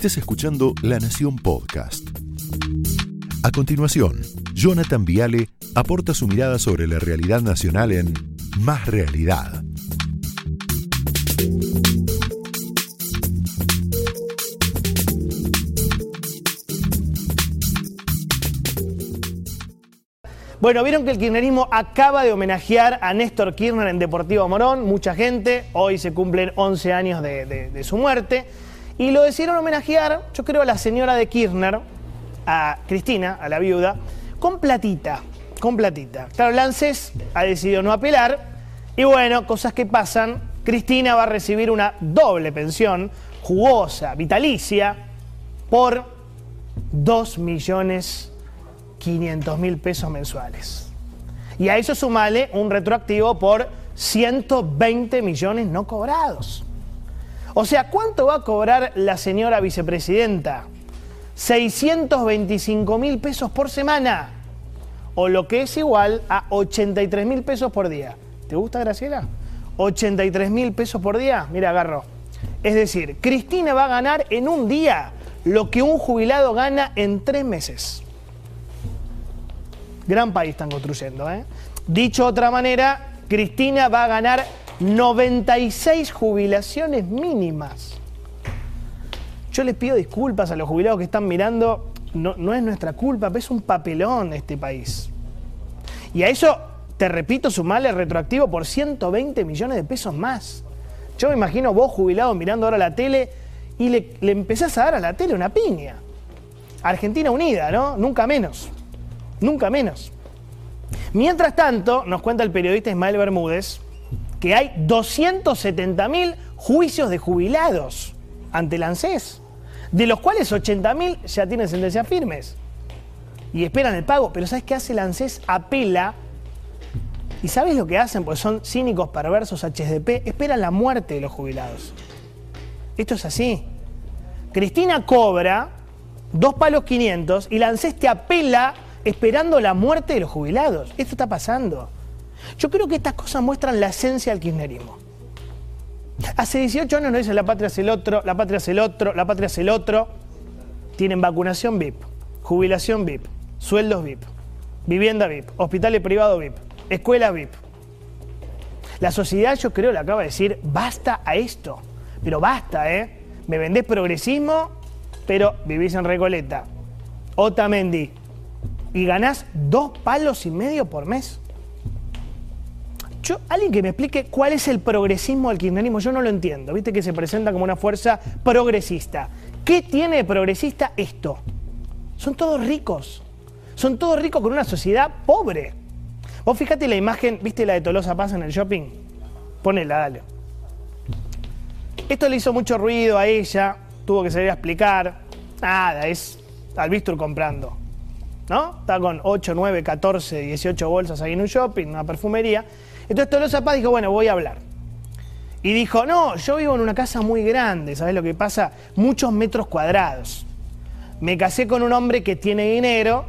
estés escuchando La Nación Podcast. A continuación, Jonathan Viale aporta su mirada sobre la realidad nacional en Más Realidad. Bueno, vieron que el kirchnerismo acaba de homenajear a Néstor Kirchner en Deportivo Morón, mucha gente, hoy se cumplen 11 años de su muerte, y lo decidieron homenajear, yo creo, a la señora de Kirchner, a Cristina, a la viuda, con platita, con platita. Claro, Lances ha decidido no apelar, y bueno, cosas que pasan, Cristina va a recibir una doble pensión, jugosa, vitalicia, por 2 millones 500 mil pesos mensuales. Y a eso sumale un retroactivo por 120 millones no cobrados. O sea, ¿cuánto va a cobrar la señora vicepresidenta? 625 mil pesos por semana. O lo que es igual a 83 mil pesos por día. ¿Te gusta, Graciela? 83 mil pesos por día. Mira, agarro. Es decir, Cristina va a ganar en un día lo que un jubilado gana en tres meses. Gran país están construyendo. ¿eh? Dicho de otra manera, Cristina va a ganar 96 jubilaciones mínimas. Yo les pido disculpas a los jubilados que están mirando. No, es nuestra culpa, pero es un papelón este país. Y a eso, te repito, sumarle retroactivo por 120 millones de pesos más. Yo me imagino vos jubilado mirando ahora la tele y le, le empezás a dar a la tele una piña. Argentina unida, ¿no? Nunca menos nunca menos. Mientras tanto, nos cuenta el periodista Ismael Bermúdez que hay 270.000 juicios de jubilados ante el ANSES, de los cuales 80.000 ya tienen sentencias firmes y esperan el pago. Pero ¿sabes qué hace el ANSES? Apela. ¿Y sabes lo que hacen? Pues son cínicos, perversos, HDP. Esperan la muerte de los jubilados. Esto es así. Cristina cobra dos palos 500 y la ANSES te apela esperando la muerte de los jubilados. Esto está pasando. Yo creo que estas cosas muestran la esencia del kirchnerismo. Hace 18 años nos dicen la patria es el otro, la patria es el otro, la patria es el otro. Tienen vacunación VIP, jubilación VIP, sueldos VIP, vivienda VIP, hospitales privados VIP, escuelas VIP. La sociedad, yo creo, le acaba de decir, basta a esto. Pero basta, ¿eh? Me vendés progresismo, pero vivís en Recoleta. Otamendi, y ganás dos palos y medio por mes. Alguien que me explique cuál es el progresismo del kirchnerismo, yo no lo entiendo. Viste que se presenta como una fuerza progresista. ¿Qué tiene de progresista esto? Son todos ricos. Son todos ricos con una sociedad pobre. Vos fíjate la imagen, ¿viste la de Tolosa Paz en el shopping? Ponela, dale. Esto le hizo mucho ruido a ella, tuvo que salir a explicar. Nada, es Albistur comprando. ¿no? Está con 8, 9, 14, 18 bolsas ahí en un shopping, una perfumería. Entonces Tolosa Paz dijo, bueno, voy a hablar. Y dijo, no, yo vivo en una casa muy grande, ¿sabes lo que pasa? Muchos metros cuadrados. Me casé con un hombre que tiene dinero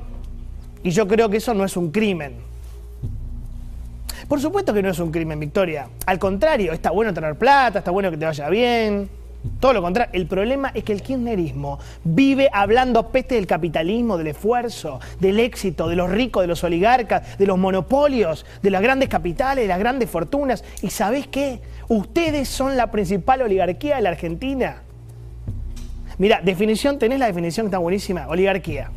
y yo creo que eso no es un crimen. Por supuesto que no es un crimen, Victoria. Al contrario, está bueno tener plata, está bueno que te vaya bien. Todo lo contrario. El problema es que el kirchnerismo vive hablando peste del capitalismo, del esfuerzo, del éxito, de los ricos, de los oligarcas, de los monopolios, de las grandes capitales, de las grandes fortunas. ¿Y sabés qué? Ustedes son la principal oligarquía de la Argentina. Mira, definición, tenés la definición que está buenísima. Oligarquía.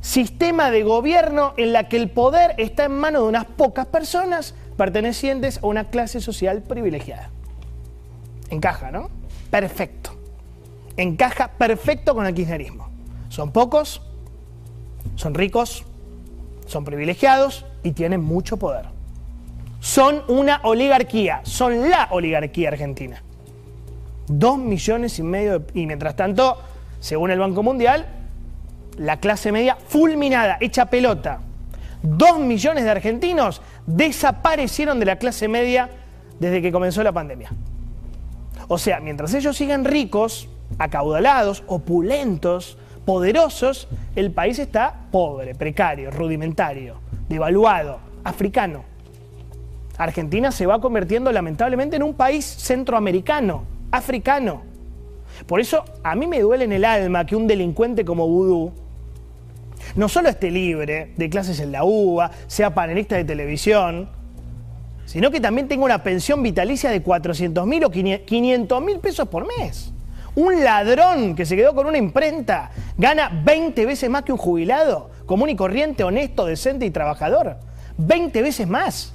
Sistema de gobierno en la que el poder está en manos de unas pocas personas pertenecientes a una clase social privilegiada. Encaja, ¿no? Perfecto. Encaja perfecto con el kirchnerismo. Son pocos, son ricos, son privilegiados y tienen mucho poder. Son una oligarquía, son la oligarquía argentina. Dos millones y medio de, y mientras tanto, según el Banco Mundial, la clase media fulminada, hecha pelota. Dos millones de argentinos desaparecieron de la clase media desde que comenzó la pandemia. O sea, mientras ellos sigan ricos, acaudalados, opulentos, poderosos, el país está pobre, precario, rudimentario, devaluado, africano. Argentina se va convirtiendo lamentablemente en un país centroamericano, africano. Por eso a mí me duele en el alma que un delincuente como Vudú no solo esté libre de clases en la UBA, sea panelista de televisión, sino que también tenga una pensión vitalicia de 400 mil o 500 mil pesos por mes. Un ladrón que se quedó con una imprenta gana 20 veces más que un jubilado, común y corriente, honesto, decente y trabajador. 20 veces más.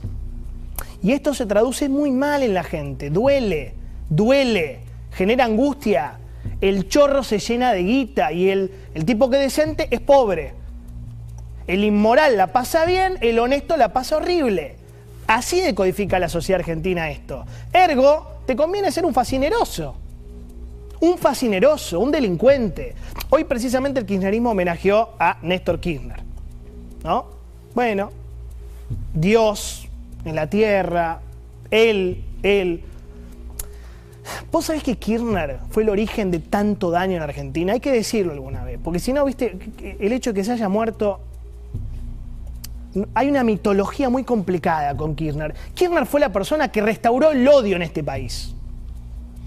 Y esto se traduce muy mal en la gente, duele, duele, genera angustia. El chorro se llena de guita y el, el tipo que decente es pobre. El inmoral la pasa bien, el honesto la pasa horrible. Así decodifica la sociedad argentina esto. Ergo, te conviene ser un fascineroso. Un fascineroso, un delincuente. Hoy precisamente el kirchnerismo homenajeó a Néstor Kirchner. ¿No? Bueno, Dios en la tierra, Él, Él. ¿Vos sabés que Kirchner fue el origen de tanto daño en Argentina? Hay que decirlo alguna vez, porque si no, viste, el hecho de que se haya muerto hay una mitología muy complicada con Kirchner. Kirchner fue la persona que restauró el odio en este país.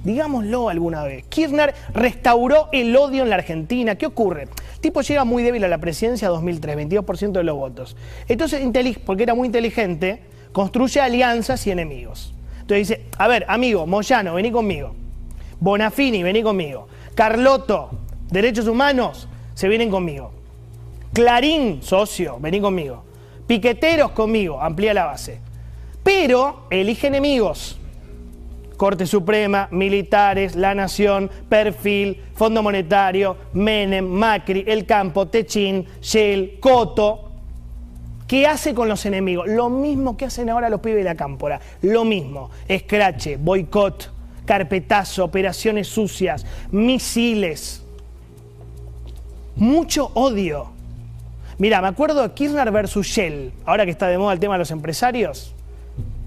Digámoslo alguna vez. Kirchner restauró el odio en la Argentina. ¿Qué ocurre? El tipo llega muy débil a la presidencia 2003, 22% de los votos. Entonces, porque era muy inteligente, construye alianzas y enemigos. Entonces dice, a ver, amigo, Moyano, vení conmigo. Bonafini, vení conmigo. Carlotto, derechos humanos, se vienen conmigo. Clarín, socio, vení conmigo. Piqueteros conmigo, amplía la base. Pero elige enemigos. Corte Suprema, militares, La Nación, Perfil, Fondo Monetario, Menem, Macri, El Campo, Techín, Shell, Coto. ¿Qué hace con los enemigos? Lo mismo que hacen ahora los pibes de la cámpora. Lo mismo. Escrache, boicot, carpetazo, operaciones sucias, misiles. Mucho odio. Mira, me acuerdo de Kirchner versus Shell, ahora que está de moda el tema de los empresarios.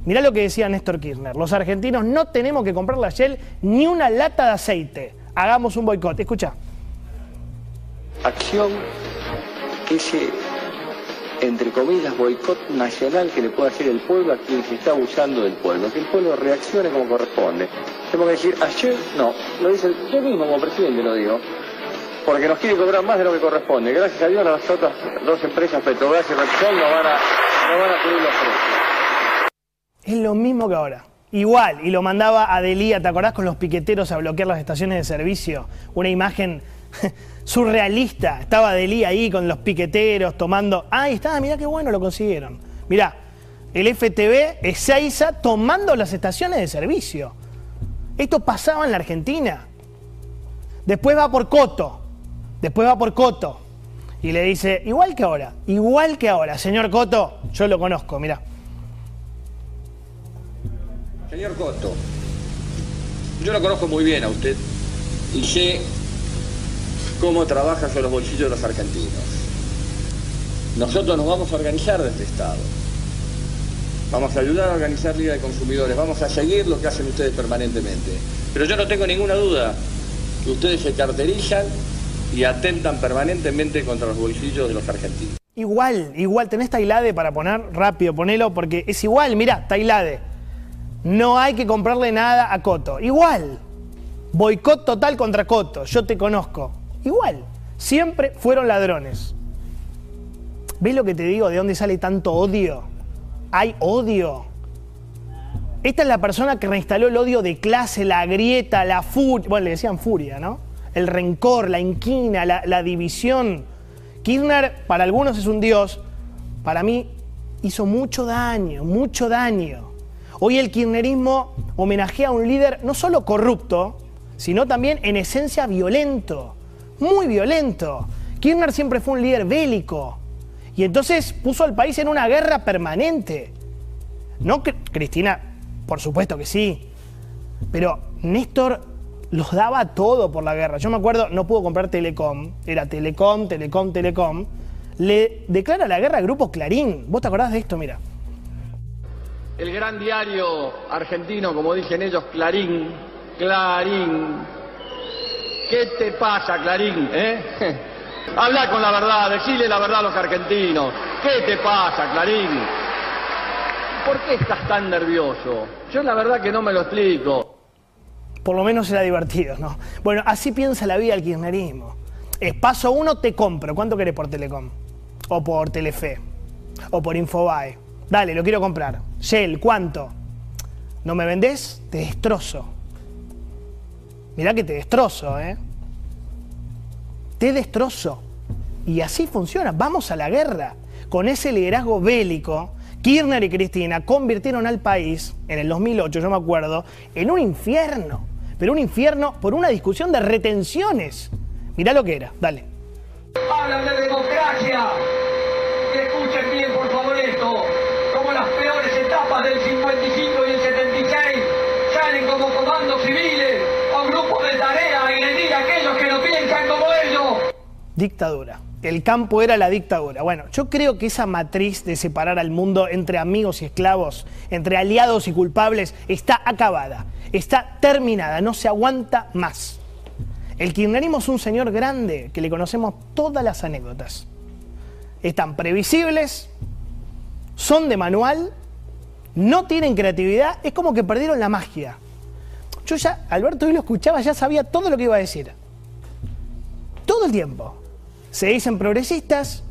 Mirá lo que decía Néstor Kirchner. Los argentinos no tenemos que comprar la Shell ni una lata de aceite. Hagamos un boicot. Escucha. Acción ese, entre comillas, boicot nacional que le puede hacer el pueblo a quien se está abusando del pueblo. Que el pueblo reaccione como corresponde. Tengo que decir, ayer, no, lo dice yo mismo como presidente, lo digo porque nos quiere cobrar más de lo que corresponde. Gracias a Dios las otras dos empresas, Petrobras y Repsol, no van a, no van a subir los precios. Es lo mismo que ahora. Igual, y lo mandaba a Delía, ¿te acordás con los piqueteros a bloquear las estaciones de servicio? Una imagen surrealista. Estaba Delía ahí con los piqueteros tomando. Ahí está, mirá qué bueno lo consiguieron. Mirá, el FTV, Ezeiza, tomando las estaciones de servicio. Esto pasaba en la Argentina. Después va por Coto, Después va por Coto y le dice, igual que ahora, igual que ahora, señor Coto, yo lo conozco, mira. Señor Coto, yo lo conozco muy bien a usted y sé cómo trabaja sobre los bolsillos de los argentinos. Nosotros nos vamos a organizar desde Estado. Vamos a ayudar a organizar Liga de Consumidores, vamos a seguir lo que hacen ustedes permanentemente. Pero yo no tengo ninguna duda que ustedes se caracterizan y atentan permanentemente contra los bolsillos de los argentinos. Igual, igual, tenés Tailade para poner rápido, ponelo, porque es igual, mirá, Tailade. No hay que comprarle nada a Coto. Igual. Boicot total contra Coto, yo te conozco. Igual. Siempre fueron ladrones. ¿Ves lo que te digo? ¿De dónde sale tanto odio? Hay odio. Esta es la persona que reinstaló el odio de clase, la grieta, la furia. Bueno, le decían furia, ¿no? El rencor, la inquina, la, división. Kirchner para algunos es un dios, para mí hizo mucho daño, mucho daño. Hoy el kirchnerismo homenajea a un líder no solo corrupto, sino también en esencia violento, muy violento. Kirchner siempre fue un líder bélico y entonces puso al país en una guerra permanente. No, Cristina, por supuesto que sí, pero Néstor los daba todo por la guerra. Yo me acuerdo, no pudo comprar Telecom, era Telecom, Telecom, Telecom. Le declara la guerra al grupo Clarín. ¿Vos te acordás de esto? Mira. El gran diario argentino, como dicen ellos, Clarín, Clarín. ¿Qué te pasa, Clarín? Eh? Habla con la verdad, decile la verdad a los argentinos. ¿Qué te pasa, Clarín? ¿Por qué estás tan nervioso? Yo la verdad que no me lo explico. Por lo menos era divertido, ¿no? Bueno, así piensa la vida del kirchnerismo. Es paso uno, te compro. ¿Cuánto querés por Telecom? O por Telefe. O por Infobae. Dale, lo quiero comprar. Shell, ¿cuánto? ¿No me vendés? Te destrozo. Mirá que te destrozo, ¿eh? Te destrozo. Y así funciona. Vamos a la guerra. Con ese liderazgo bélico, Kirchner y Cristina convirtieron al país, en el 2008, yo me acuerdo, en un infierno. Pero un infierno por una discusión de retenciones. Mirá lo que era. Dale. Hablan de democracia. Escuchen bien, por favor, esto. Como las peores etapas del 55 y el 76 salen como comandos civiles o grupos de tarea a agredir a aquellos que no piensan como ellos. Dictadura. El campo era la dictadura. Bueno, yo creo que esa matriz de separar al mundo entre amigos y esclavos, entre aliados y culpables, está acabada, está terminada, no se aguanta más. El kirchnerismo es un señor grande que le conocemos todas las anécdotas. Están previsibles, son de manual, no tienen creatividad, es como que perdieron la magia. Yo ya, Alberto hoy lo escuchaba, ya sabía todo lo que iba a decir. Todo el tiempo. Se dicen progresistas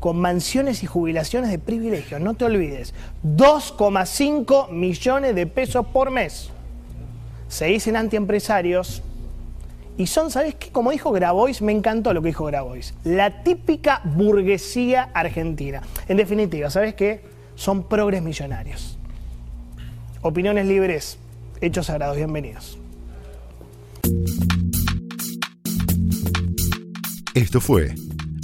con mansiones y jubilaciones de privilegio, no te olvides. 2,5 millones de pesos por mes. Se dicen antiempresarios y son, ¿sabes qué? Como dijo Grabois, me encantó lo que dijo Grabois. La típica burguesía argentina. En definitiva, ¿sabes qué? Son progres millonarios. Opiniones libres, hechos sagrados, bienvenidos. Esto fue